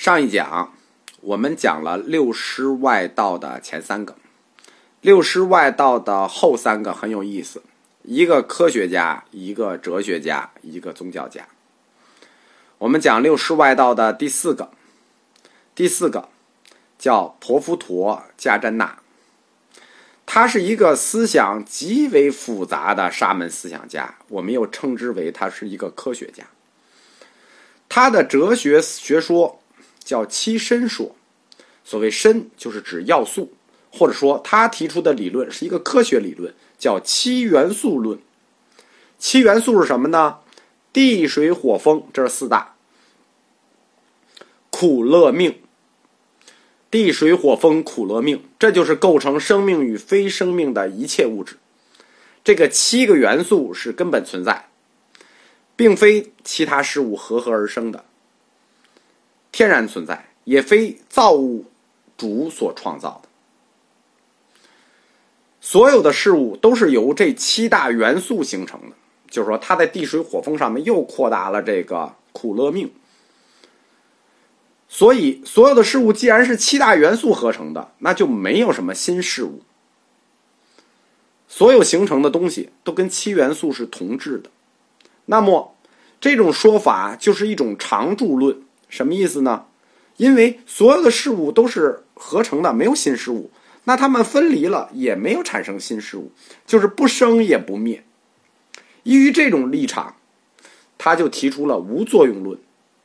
上一讲我们讲了六师外道的前三个，六师外道的后三个很有意思，一个科学家，一个哲学家，一个宗教家。我们讲六师外道的第四个，第四个叫陀浮陀迦旃那，他是一个思想极为复杂的沙门思想家，我们又称之为他是一个科学家。他的哲学学说。叫七身说，所谓身就是指要素，或者说他提出的理论是一个科学理论，叫七元素论。七元素是什么呢？地水火风，这是四大。苦乐命，地水火风苦乐命，这就是构成生命与非生命的一切物质。这个七个元素是根本存在，并非其他事物合合而生的。天然存在，也非造物主所创造的。所有的事物都是由这七大元素形成的。就是说，它在地水火风上面又扩大了这个苦乐命。所以，所有的事物既然是七大元素合成的，那就没有什么新事物。所有形成的东西都跟七元素是同质的。那么，这种说法就是一种常住论。什么意思呢？因为所有的事物都是合成的，没有新事物，那它们分离了也没有产生新事物，就是不生也不灭。依于这种立场，他就提出了无作用论，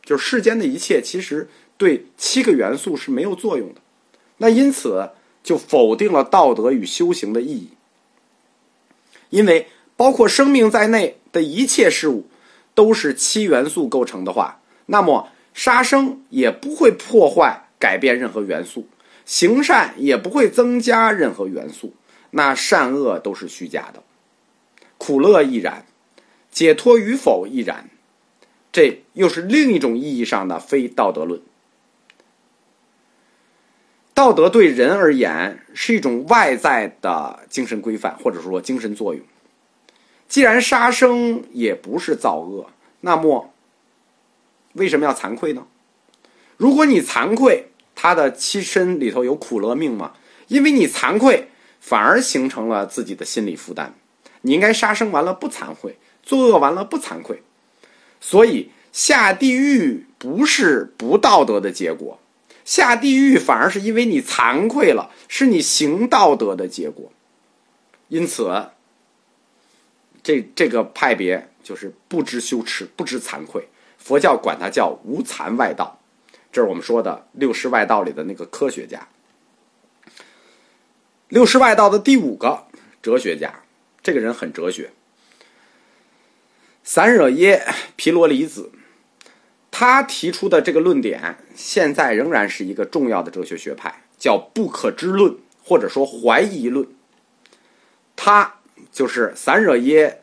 就是世间的一切其实对七个元素是没有作用的。那因此就否定了道德与修行的意义，因为包括生命在内的一切事物都是七元素构成的话，那么。杀生也不会破坏、改变任何元素，行善也不会增加任何元素，那善恶都是虚假的，苦乐亦然，解脱与否亦然，这又是另一种意义上的非道德论。道德对人而言是一种外在的精神规范，或者说精神作用。既然杀生也不是造恶，那么。为什么要惭愧呢？如果你惭愧，他的七身里头有苦乐命吗？因为你惭愧，反而形成了自己的心理负担。你应该杀生完了不惭愧，作恶完了不惭愧。所以下地狱不是不道德的结果，下地狱反而是因为你惭愧了，是你行道德的结果。因此，这这个派别就是不知羞耻，不知惭愧。佛教管他叫无残外道，这是我们说的六师外道里的那个科学家。六师外道的第五个哲学家，这个人很哲学。散惹耶皮罗离子，他提出的这个论点，现在仍然是一个重要的哲学学派，叫不可知论，或者说怀疑论。他就是散惹耶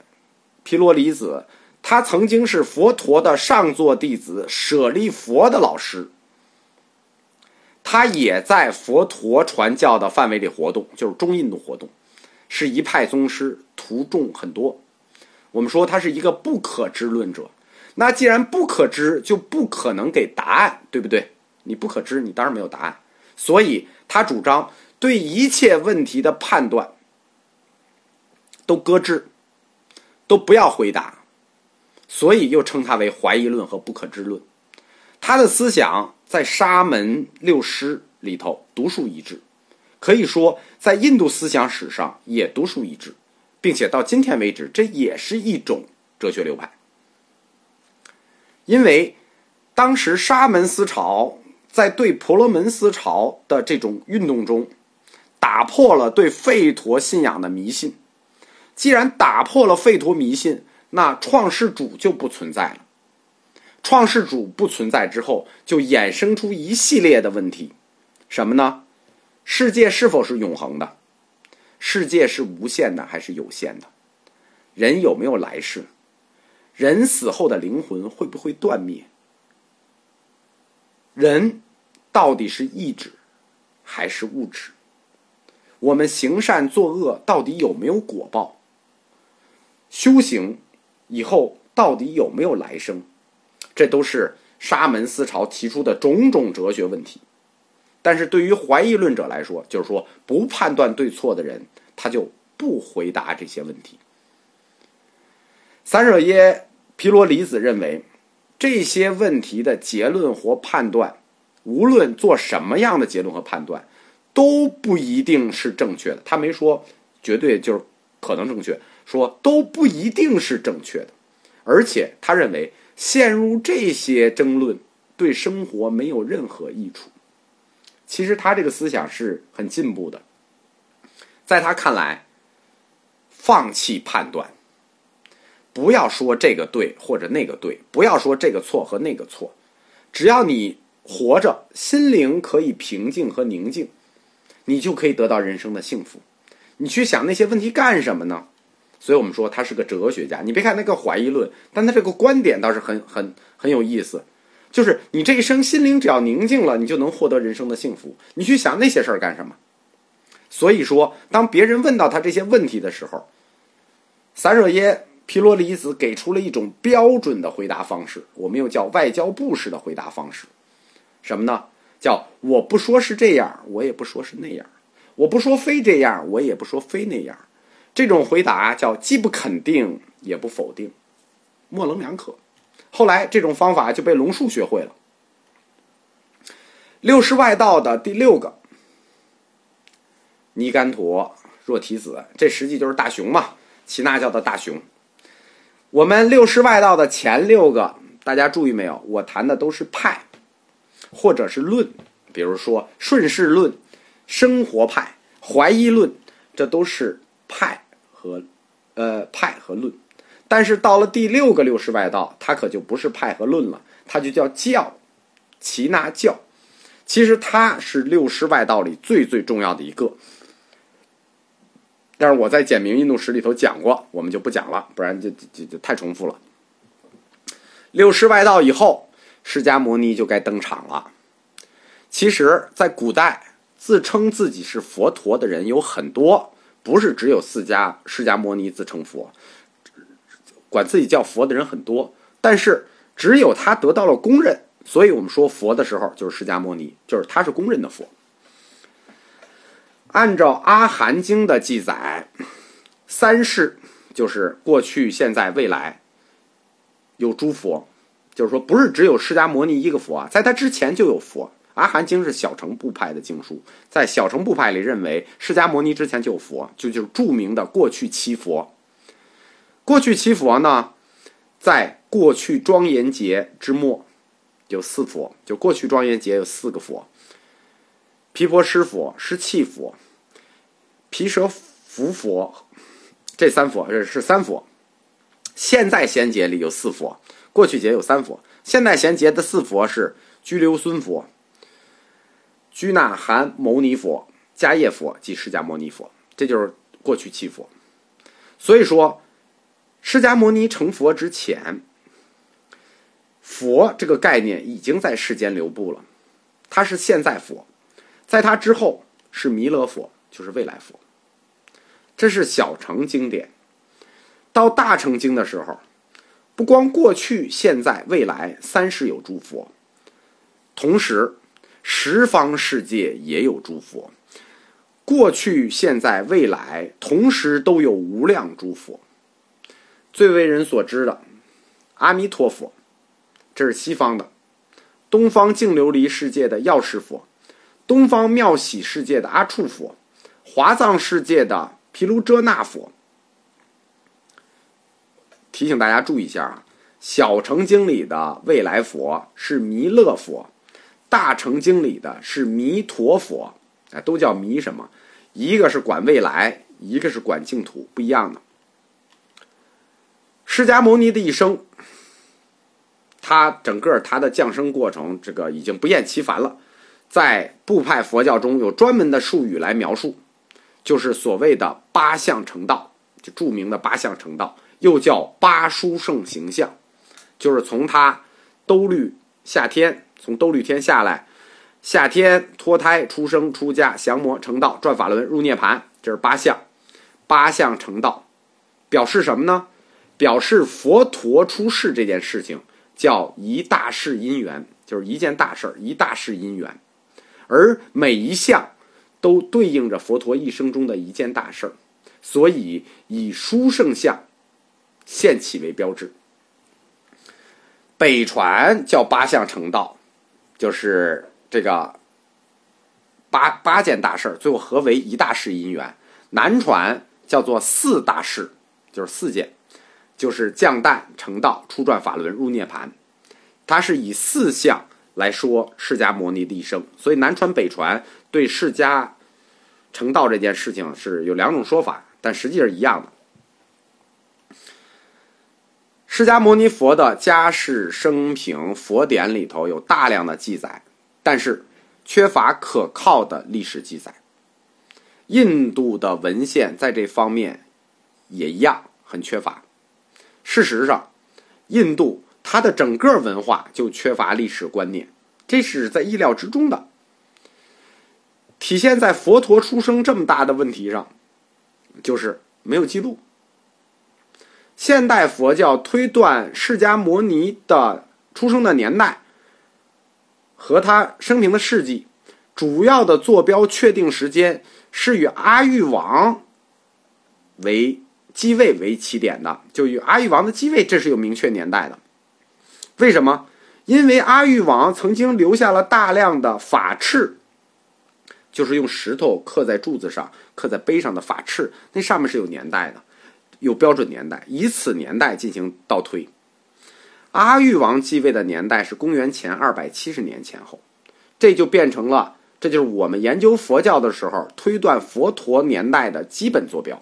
皮罗离子。他曾经是佛陀的上座弟子舍利佛的老师，他也在佛陀传教的范围里活动，就是中印度活动，是一派宗师，徒众很多。我们说他是一个不可知论者，那既然不可知，就不可能给答案，对不对？你不可知，你当然没有答案。所以他主张对一切问题的判断都搁置，都不要回答。所以又称他为怀疑论和不可知论。他的思想在沙门六师里头独树一帜，可以说在印度思想史上也独树一帜，并且到今天为止，这也是一种哲学流派。因为当时沙门思潮在对婆罗门思潮的这种运动中，打破了对吠陀信仰的迷信。既然打破了吠陀迷信，那创世主就不存在了。创世主不存在之后，就衍生出一系列的问题，什么呢？世界是否是永恒的？世界是无限的还是有限的？人有没有来世？人死后的灵魂会不会断灭？人到底是意志还是物质？我们行善作恶到底有没有果报？修行？以后到底有没有来生？这都是沙门思潮提出的种种哲学问题。但是对于怀疑论者来说，就是说不判断对错的人，他就不回答这些问题。三热耶皮罗离子认为，这些问题的结论或判断，无论做什么样的结论和判断，都不一定是正确的。他没说绝对就是可能正确，说都不一定是正确的。而且他认为，陷入这些争论对生活没有任何益处。其实他这个思想是很进步的，在他看来，放弃判断，不要说这个对或者那个对，不要说这个错和那个错，只要你活着，心灵可以平静和宁静，你就可以得到人生的幸福。你去想那些问题干什么呢？所以我们说他是个哲学家。你别看那个怀疑论，但他这个观点倒是很很很有意思。就是你这一生心灵只要宁静了，你就能获得人生的幸福。你去想那些事儿干什么？所以说，当别人问到他这些问题的时候，散惹耶皮罗离子给出了一种标准的回答方式，我们又叫外交部式的回答方式。什么呢？叫我不说是这样，我也不说是那样；我不说非这样，我也不说非那样。这种回答叫既不肯定也不否定，模棱两可。后来，这种方法就被龙树学会了。六世外道的第六个，尼干陀若提子，这实际就是大雄嘛，耆那教的大雄。我们六世外道的前六个，大家注意没有？我谈的都是派，或者是论，比如说顺势论、生活派、怀疑论，这都是派和呃派和论。但是到了第六个六世外道，它可就不是派和论了，它就叫教，耆那教。其实它是六世外道里最最重要的一个。但是我在简明印度史里头讲过，我们就不讲了，不然就就就太重复了。六世外道以后，释迦牟尼就该登场了。其实，在古代，自称自己是佛陀的人有很多，不是只有四迦释迦牟尼自称佛。管自己叫佛的人很多，但是只有他得到了公认，所以我们说佛的时候就是释迦牟尼，就是他是公认的佛。按照《阿含经》的记载，三世就是过去、现在、未来有诸佛，就是说不是只有释迦牟尼一个佛啊，在他之前就有佛。《阿含经》是小乘部派的经书，在小乘部派里认为释迦牟尼之前就有佛，就就是著名的过去七佛。过去七佛呢，在过去庄严节之末有四佛，就过去庄严节有四个佛：毗婆尸佛、湿气佛、毗舍浮佛，这三佛这是三佛。现在贤节里有四佛，过去节有三佛。现在贤节的四佛是居留孙佛、居那含牟尼佛、迦叶佛及释迦牟尼佛，这就是过去七佛。所以说。释迦牟尼成佛之前，佛这个概念已经在世间留步了，他是现在佛，在他之后是弥勒佛，就是未来佛。这是小乘经典，到大乘经的时候，不光过去、现在、未来三世有诸佛，同时十方世界也有诸佛，过去、现在、未来同时都有无量诸佛。最为人所知的阿弥陀佛，这是西方的；东方净琉璃世界的药师佛，东方妙喜世界的阿处佛，华藏世界的毗卢遮那佛。提醒大家注意一下啊，小乘经里的未来佛是弥勒佛，大乘经里的是弥陀佛，哎，都叫弥什么？一个是管未来，一个是管净土，不一样的。释迦牟尼的一生，他整个他的降生过程，这个已经不厌其烦了。在部派佛教中有专门的术语来描述，就是所谓的八相成道，就著名的八相成道，又叫八殊胜形象，就是从他兜率夏天，从兜率天下来，夏天脱胎出生出家降魔成道转法轮入涅盘，这是八相，八相成道，表示什么呢？表示佛陀出世这件事情叫一大事因缘，就是一件大事儿，一大事因缘，而每一项都对应着佛陀一生中的一件大事儿，所以以殊胜相现起为标志。北传叫八相成道，就是这个八八件大事，最后合为一大事因缘。南传叫做四大事，就是四件，就是降诞成道、初转法轮、入涅盘。它是以四项来说释迦牟尼的一生，所以南传北传对释迦成道这件事情是有两种说法，但实际是一样的。释迦牟尼佛的家世生平佛典里头有大量的记载，但是缺乏可靠的历史记载。印度的文献在这方面也一样很缺乏。事实上，印度它的整个文化就缺乏历史观念，这是在意料之中的。体现在佛陀出生这么大的问题上，就是没有记录。现代佛教推断释迦牟尼的出生的年代和他生平的事迹，主要的坐标确定时间是以阿育王为继位为起点的，就以阿育王的继位，这是有明确年代的。为什么？因为阿育王曾经留下了大量的法敕，就是用石头刻在柱子上、刻在碑上的法敕，那上面是有年代的。有标准年代，以此年代进行倒推。阿育王继位的年代是公元前二百七十年前后，这就变成了，这就是我们研究佛教的时候推断佛陀年代的基本坐标。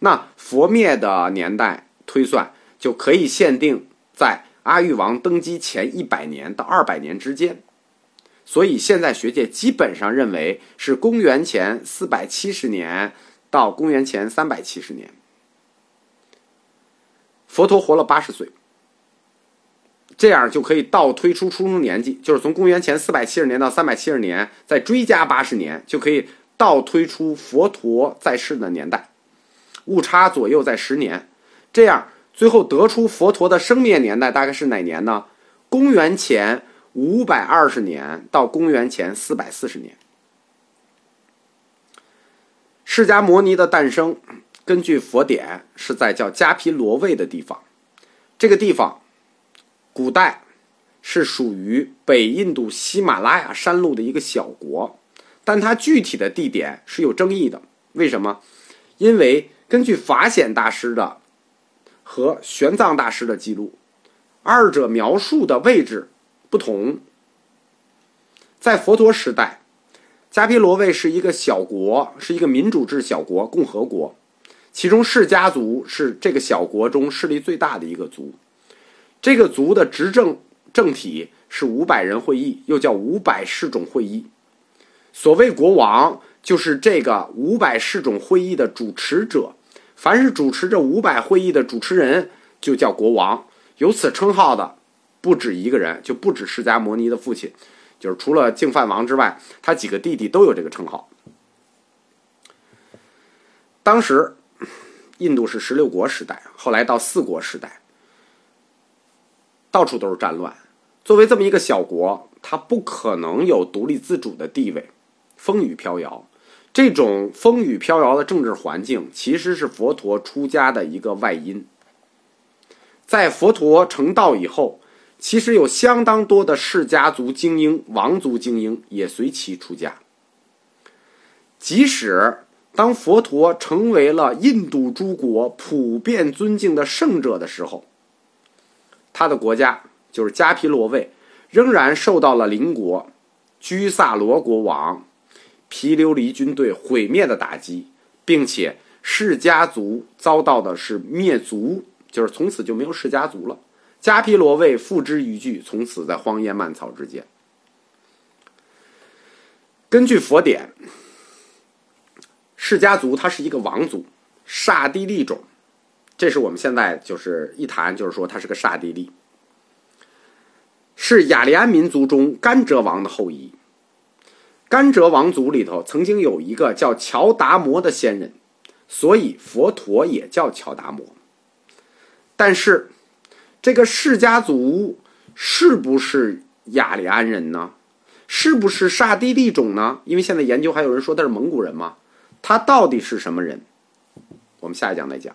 那佛灭的年代推算就可以限定在阿育王登基前一百年到二百年之间，所以现在学界基本上认为是公元前四百七十年到公元前三百七十年。佛陀活了八十岁，这样就可以倒推出出生年纪，就是从公元前四百七十年到三百七十年，再追加八十年，就可以倒推出佛陀在世的年代，误差左右在十年，这样最后得出佛陀的生灭年代大概是哪年呢？公元前五百二十年到公元前四百四十年，释迦牟尼的诞生。根据佛典，是在叫迦毗罗卫的地方。这个地方，古代是属于北印度喜马拉雅山路的一个小国，但它具体的地点是有争议的。为什么？因为根据法显大师的和玄奘大师的记录，二者描述的位置不同。在佛陀时代，迦毗罗卫是一个小国，是一个民主制小国，共和国。其中释家族是这个小国中势力最大的一个族，这个族的执政政体是五百人会议，又叫五百氏种会议。所谓国王，就是这个五百氏种会议的主持者。凡是主持这五百会议的主持人，就叫国王。有此称号的不止一个人，就不止释迦牟尼的父亲，就是除了净饭王之外，他几个弟弟都有这个称号。当时。印度是十六国时代，后来到四国时代，到处都是战乱。作为这么一个小国，它不可能有独立自主的地位，风雨飘摇。这种风雨飘摇的政治环境，其实是佛陀出家的一个外因。在佛陀成道以后，其实有相当多的世家族精英、王族精英也随其出家，即使。当佛陀成为了印度诸国普遍尊敬的圣者的时候，他的国家就是迦毗罗卫，仍然受到了邻国居萨罗国王毗琉璃军队毁灭的打击，并且释家族遭到的是灭族，就是从此就没有释家族了。迦毗罗卫付之一炬，从此在荒烟蔓草之间。根据佛典。释迦族他是一个王族刹帝利种。这是我们现在就是一谈就是说他是个刹帝利。是雅利安民族中甘哲王的后裔。甘哲王族里头曾经有一个叫乔达摩的先人所以佛陀也叫乔达摩。但是这个释迦族是不是雅利安人呢？是不是刹帝利种呢？因为现在研究还有人说他是蒙古人吗他到底是什么人？我们下一讲再讲。